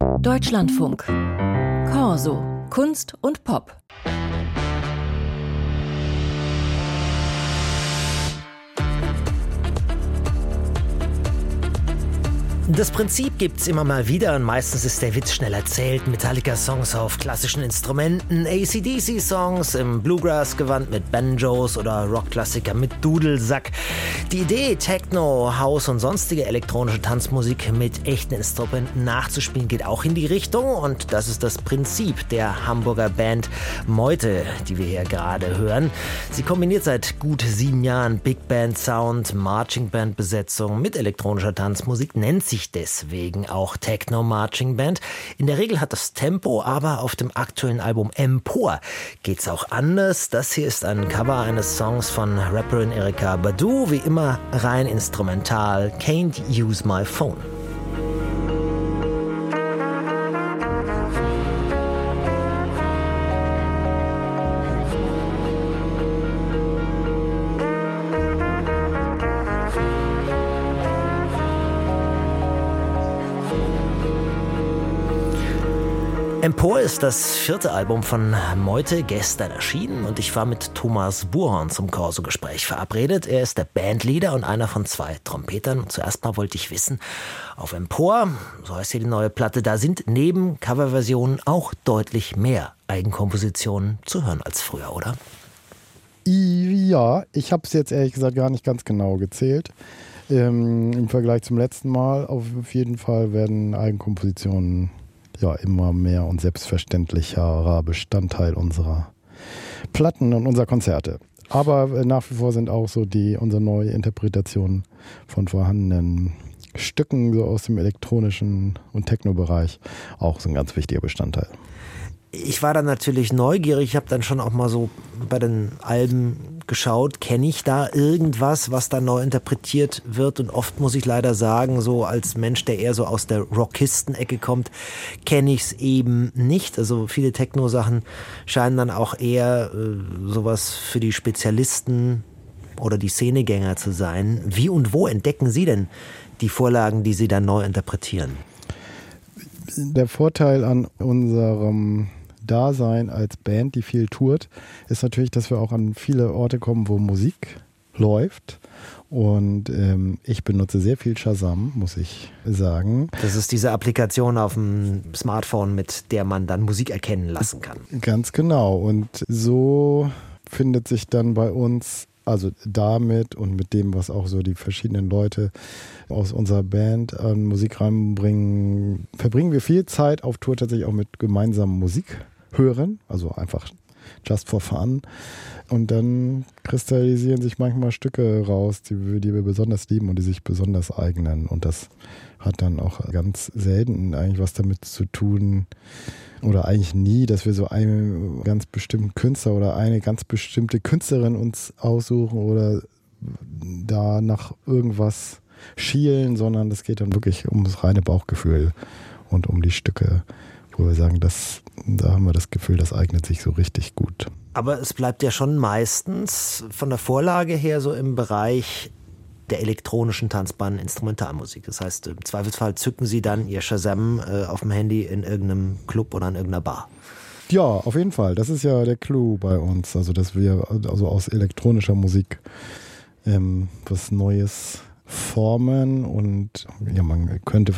Deutschlandfunk. Corso. Kunst und Pop. Das Prinzip gibt's immer mal wieder und meistens ist der Witz schnell erzählt. Metallica-Songs auf klassischen Instrumenten, ACDC-Songs im Bluegrass-Gewand mit Banjos oder Rockklassiker mit Dudelsack. Die Idee, Techno, House und sonstige elektronische Tanzmusik mit echten Instrumenten nachzuspielen, geht auch in die Richtung und das ist das Prinzip der Hamburger Band Meute, die wir hier gerade hören. Sie kombiniert seit gut sieben Jahren Big Band Sound, Marching Band Besetzung mit elektronischer Tanzmusik, nennt sich deswegen auch Techno Marching Band. In der Regel hat das Tempo, aber auf dem aktuellen Album Empor geht's auch anders. Das hier ist ein Cover eines Songs von Rapperin Erika Badu, wie immer rein instrumental. Can't use my phone. Empor ist das vierte Album von Meute gestern erschienen und ich war mit Thomas Buhorn zum Corso-Gespräch verabredet. Er ist der Bandleader und einer von zwei Trompetern. zuerst mal wollte ich wissen, auf Empor, so heißt hier die neue Platte, da sind neben Coverversionen auch deutlich mehr Eigenkompositionen zu hören als früher, oder? Ja, ich habe es jetzt ehrlich gesagt gar nicht ganz genau gezählt. Ähm, Im Vergleich zum letzten Mal auf jeden Fall werden Eigenkompositionen ja immer mehr und selbstverständlicherer Bestandteil unserer Platten und unserer Konzerte. Aber äh, nach wie vor sind auch so die unsere neue Interpretation von vorhandenen Stücken so aus dem elektronischen und Techno-Bereich auch so ein ganz wichtiger Bestandteil ich war dann natürlich neugierig, ich habe dann schon auch mal so bei den Alben geschaut, kenne ich da irgendwas, was da neu interpretiert wird und oft muss ich leider sagen, so als Mensch, der eher so aus der Rockisten-Ecke kommt, kenne ich es eben nicht. Also viele Techno-Sachen scheinen dann auch eher äh, sowas für die Spezialisten oder die Szenegänger zu sein. Wie und wo entdecken Sie denn die Vorlagen, die Sie dann neu interpretieren? Der Vorteil an unserem Dasein als Band, die viel tourt, ist natürlich, dass wir auch an viele Orte kommen, wo Musik läuft. Und ähm, ich benutze sehr viel Shazam, muss ich sagen. Das ist diese Applikation auf dem Smartphone, mit der man dann Musik erkennen lassen kann. Ganz genau. Und so findet sich dann bei uns, also damit und mit dem, was auch so die verschiedenen Leute aus unserer Band an Musik reinbringen, verbringen wir viel Zeit auf Tour tatsächlich auch mit gemeinsamen Musik hören, also einfach just for fun. Und dann kristallisieren sich manchmal Stücke raus, die, die wir besonders lieben und die sich besonders eignen. Und das hat dann auch ganz selten eigentlich was damit zu tun, oder eigentlich nie, dass wir so einen ganz bestimmten Künstler oder eine ganz bestimmte Künstlerin uns aussuchen oder da nach irgendwas schielen, sondern es geht dann wirklich ums reine Bauchgefühl und um die Stücke wo wir sagen, das, da haben wir das Gefühl, das eignet sich so richtig gut. Aber es bleibt ja schon meistens von der Vorlage her so im Bereich der elektronischen tanzbaren Instrumentalmusik. Das heißt, im Zweifelsfall zücken Sie dann Ihr Shazam äh, auf dem Handy in irgendeinem Club oder in irgendeiner Bar. Ja, auf jeden Fall. Das ist ja der Clou bei uns. Also, dass wir also aus elektronischer Musik ähm, was Neues formen und ja, man könnte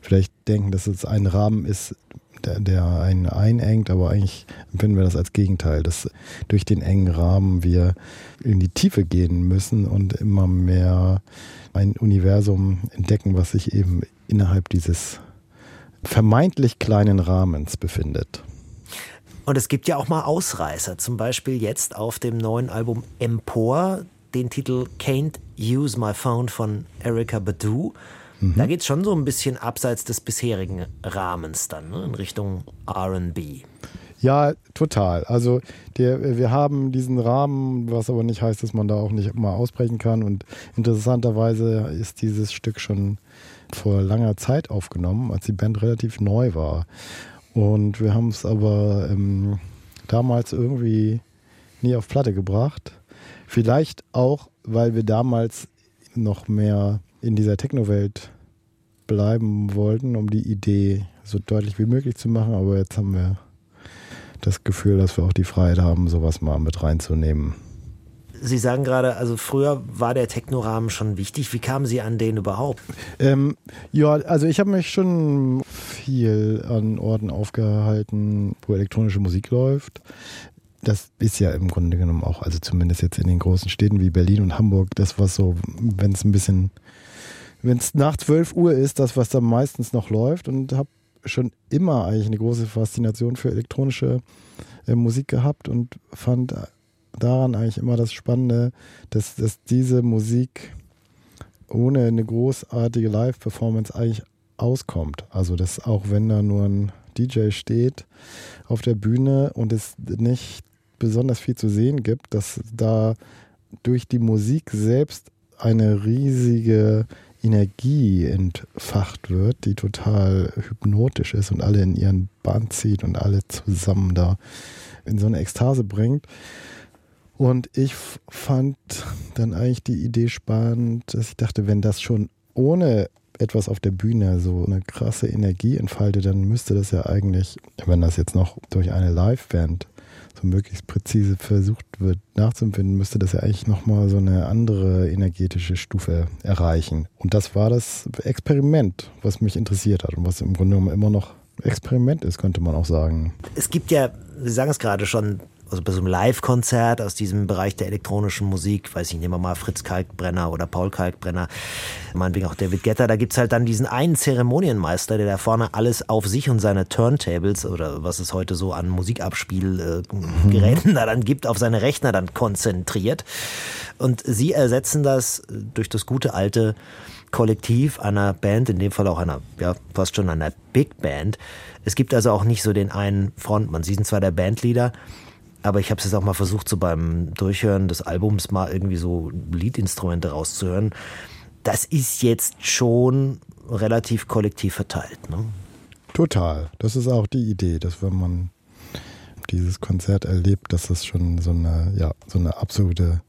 vielleicht denken, dass es ein Rahmen ist, der, der einen einengt, aber eigentlich empfinden wir das als Gegenteil, dass durch den engen Rahmen wir in die Tiefe gehen müssen und immer mehr ein Universum entdecken, was sich eben innerhalb dieses vermeintlich kleinen Rahmens befindet. Und es gibt ja auch mal Ausreißer, zum Beispiel jetzt auf dem neuen Album Empor, den Titel Can't Use My Phone von Erika Badu. Mhm. Da geht es schon so ein bisschen abseits des bisherigen Rahmens dann, ne? in Richtung RB. Ja, total. Also der, wir haben diesen Rahmen, was aber nicht heißt, dass man da auch nicht mal ausbrechen kann. Und interessanterweise ist dieses Stück schon vor langer Zeit aufgenommen, als die Band relativ neu war. Und wir haben es aber ähm, damals irgendwie nie auf Platte gebracht. Vielleicht auch, weil wir damals noch mehr in dieser Techno-Welt bleiben wollten, um die Idee so deutlich wie möglich zu machen. Aber jetzt haben wir das Gefühl, dass wir auch die Freiheit haben, sowas mal mit reinzunehmen. Sie sagen gerade, also früher war der Technorahmen schon wichtig. Wie kamen Sie an den überhaupt? Ähm, ja, also ich habe mich schon viel an Orten aufgehalten, wo elektronische Musik läuft. Das ist ja im Grunde genommen auch, also zumindest jetzt in den großen Städten wie Berlin und Hamburg, das was so, wenn es ein bisschen, wenn es nach 12 Uhr ist, das was da meistens noch läuft und habe schon immer eigentlich eine große Faszination für elektronische äh, Musik gehabt und fand daran eigentlich immer das Spannende, dass, dass diese Musik ohne eine großartige Live-Performance eigentlich auskommt. Also dass auch wenn da nur ein DJ steht auf der Bühne und es nicht besonders viel zu sehen gibt, dass da durch die Musik selbst eine riesige Energie entfacht wird, die total hypnotisch ist und alle in ihren Bahn zieht und alle zusammen da in so eine Ekstase bringt. Und ich fand dann eigentlich die Idee spannend, dass ich dachte, wenn das schon ohne etwas auf der Bühne so eine krasse Energie entfaltet, dann müsste das ja eigentlich, wenn das jetzt noch durch eine Liveband so möglichst präzise versucht wird nachzuempfinden, müsste das ja eigentlich nochmal so eine andere energetische Stufe erreichen. Und das war das Experiment, was mich interessiert hat und was im Grunde genommen immer noch Experiment ist, könnte man auch sagen. Es gibt ja, Sie sagen es gerade schon, also bei so einem Live-Konzert aus diesem Bereich der elektronischen Musik, weiß ich, nehmen wir mal Fritz Kalkbrenner oder Paul Kalkbrenner, meinetwegen auch David Getter, da gibt es halt dann diesen einen Zeremonienmeister, der da vorne alles auf sich und seine Turntables oder was es heute so an Musikabspielgeräten mhm. da dann gibt, auf seine Rechner dann konzentriert. Und sie ersetzen das durch das gute alte Kollektiv einer Band, in dem Fall auch einer, ja, fast schon einer Big Band. Es gibt also auch nicht so den einen Frontmann. Sie sind zwar der Bandleader, aber ich habe es jetzt auch mal versucht, so beim Durchhören des Albums mal irgendwie so Liedinstrumente rauszuhören. Das ist jetzt schon relativ kollektiv verteilt. Ne? Total. Das ist auch die Idee, dass wenn man dieses Konzert erlebt, dass das schon so eine, ja, so eine absolute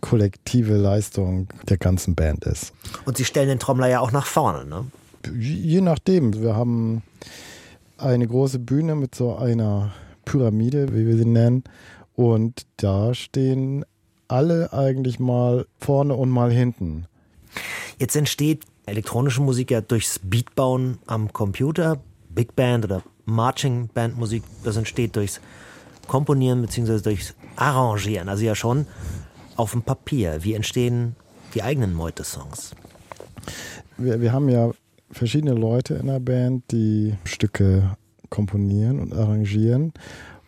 kollektive Leistung der ganzen Band ist. Und Sie stellen den Trommler ja auch nach vorne, ne? Je nachdem. Wir haben eine große Bühne mit so einer Pyramide, wie wir sie nennen. Und da stehen alle eigentlich mal vorne und mal hinten. Jetzt entsteht elektronische Musik ja durchs Beatbauen am Computer, Big Band oder Marching Band Musik, das entsteht durchs Komponieren bzw. durchs Arrangieren, also ja schon auf dem Papier. Wie entstehen die eigenen Meute-Songs? Wir, wir haben ja verschiedene Leute in der Band, die Stücke komponieren und arrangieren.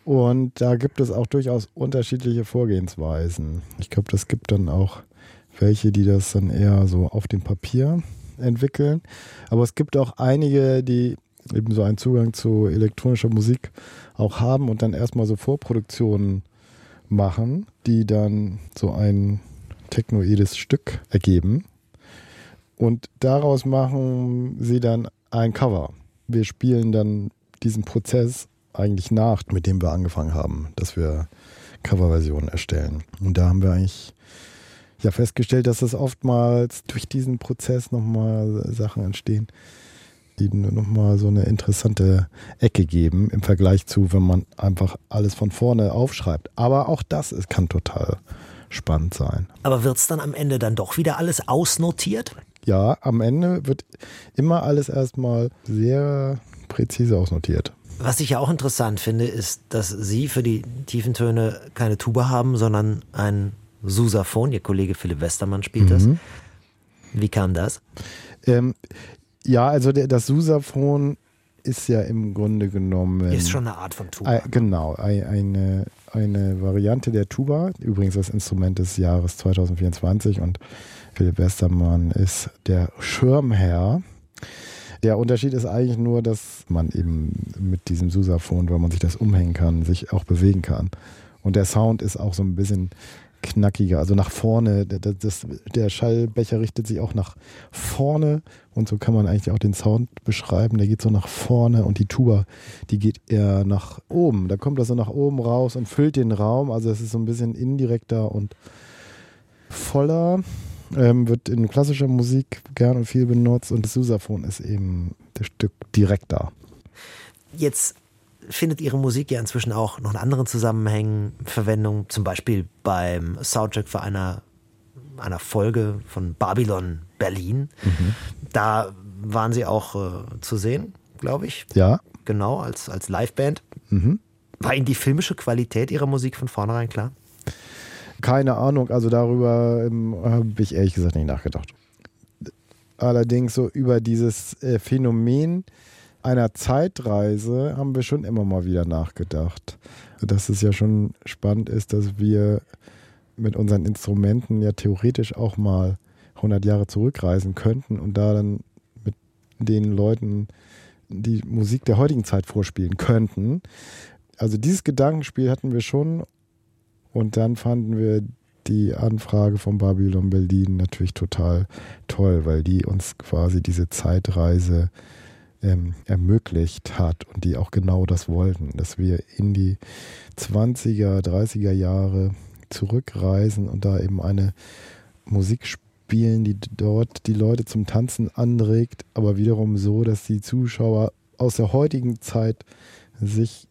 Und da gibt es auch durchaus unterschiedliche Vorgehensweisen. Ich glaube, das gibt dann auch welche, die das dann eher so auf dem Papier entwickeln. Aber es gibt auch einige, die eben so einen Zugang zu elektronischer Musik auch haben und dann erstmal so Vorproduktionen machen, die dann so ein technoides Stück ergeben. Und daraus machen sie dann ein Cover. Wir spielen dann diesen Prozess eigentlich nach, mit dem wir angefangen haben, dass wir Coverversionen erstellen. Und da haben wir eigentlich ja festgestellt, dass es oftmals durch diesen Prozess nochmal Sachen entstehen, die nochmal so eine interessante Ecke geben im Vergleich zu, wenn man einfach alles von vorne aufschreibt. Aber auch das ist, kann total spannend sein. Aber wird es dann am Ende dann doch wieder alles ausnotiert? Ja, am Ende wird immer alles erstmal sehr präzise ausnotiert. Was ich ja auch interessant finde, ist, dass Sie für die tiefen Töne keine Tuba haben, sondern ein Susaphon. Ihr Kollege Philipp Westermann spielt mhm. das. Wie kam das? Ähm, ja, also der, das Susaphon ist ja im Grunde genommen. Ist schon eine Art von Tuba. Äh, genau, eine, eine Variante der Tuba. Übrigens das Instrument des Jahres 2024 und Philipp Westermann ist der Schirmherr der Unterschied ist eigentlich nur, dass man eben mit diesem Susaphon, weil man sich das umhängen kann, sich auch bewegen kann. Und der Sound ist auch so ein bisschen knackiger, also nach vorne. Das, das, der Schallbecher richtet sich auch nach vorne und so kann man eigentlich auch den Sound beschreiben. Der geht so nach vorne und die Tuba, die geht eher nach oben. Da kommt das so nach oben raus und füllt den Raum. Also es ist so ein bisschen indirekter und voller. Ähm, wird in klassischer Musik gern und viel benutzt und das Sousaphon ist eben das Stück direkt da. Jetzt findet ihre Musik ja inzwischen auch noch in anderen Zusammenhängen Verwendung, zum Beispiel beim Soundtrack für einer, einer Folge von Babylon Berlin. Mhm. Da waren sie auch äh, zu sehen, glaube ich. Ja. Genau, als, als Liveband. Mhm. War Ihnen die filmische Qualität Ihrer Musik von vornherein klar? Keine Ahnung, also darüber ähm, habe ich ehrlich gesagt nicht nachgedacht. Allerdings so über dieses äh, Phänomen einer Zeitreise haben wir schon immer mal wieder nachgedacht. Dass es ja schon spannend ist, dass wir mit unseren Instrumenten ja theoretisch auch mal 100 Jahre zurückreisen könnten und da dann mit den Leuten die Musik der heutigen Zeit vorspielen könnten. Also dieses Gedankenspiel hatten wir schon und dann fanden wir die Anfrage von Babylon Berlin natürlich total toll, weil die uns quasi diese Zeitreise ähm, ermöglicht hat und die auch genau das wollten, dass wir in die 20er, 30er Jahre zurückreisen und da eben eine Musik spielen, die dort die Leute zum Tanzen anregt, aber wiederum so, dass die Zuschauer aus der heutigen Zeit sich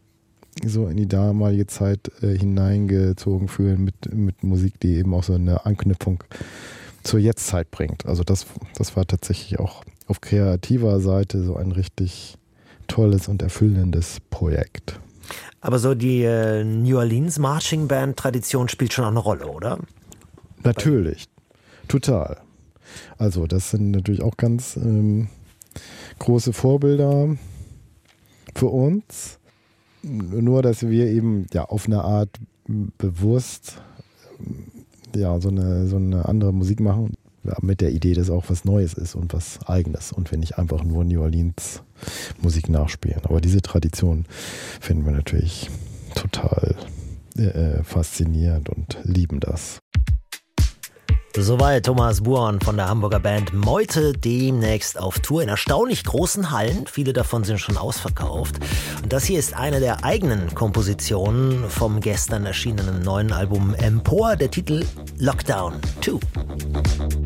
so in die damalige Zeit äh, hineingezogen fühlen mit, mit Musik, die eben auch so eine Anknüpfung zur Jetztzeit bringt. Also das, das war tatsächlich auch auf kreativer Seite so ein richtig tolles und erfüllendes Projekt. Aber so die äh, New Orleans Marching Band Tradition spielt schon auch eine Rolle, oder? Natürlich, total. Also das sind natürlich auch ganz ähm, große Vorbilder für uns nur, dass wir eben ja auf eine Art bewusst ja so eine, so eine andere Musik machen, mit der Idee, dass auch was Neues ist und was Eigenes und wir nicht einfach nur New Orleans Musik nachspielen. Aber diese Tradition finden wir natürlich total äh, faszinierend und lieben das. Soweit Thomas Buon von der Hamburger Band Meute demnächst auf Tour in erstaunlich großen Hallen. Viele davon sind schon ausverkauft. Und das hier ist eine der eigenen Kompositionen vom gestern erschienenen neuen Album Empor, der Titel Lockdown 2.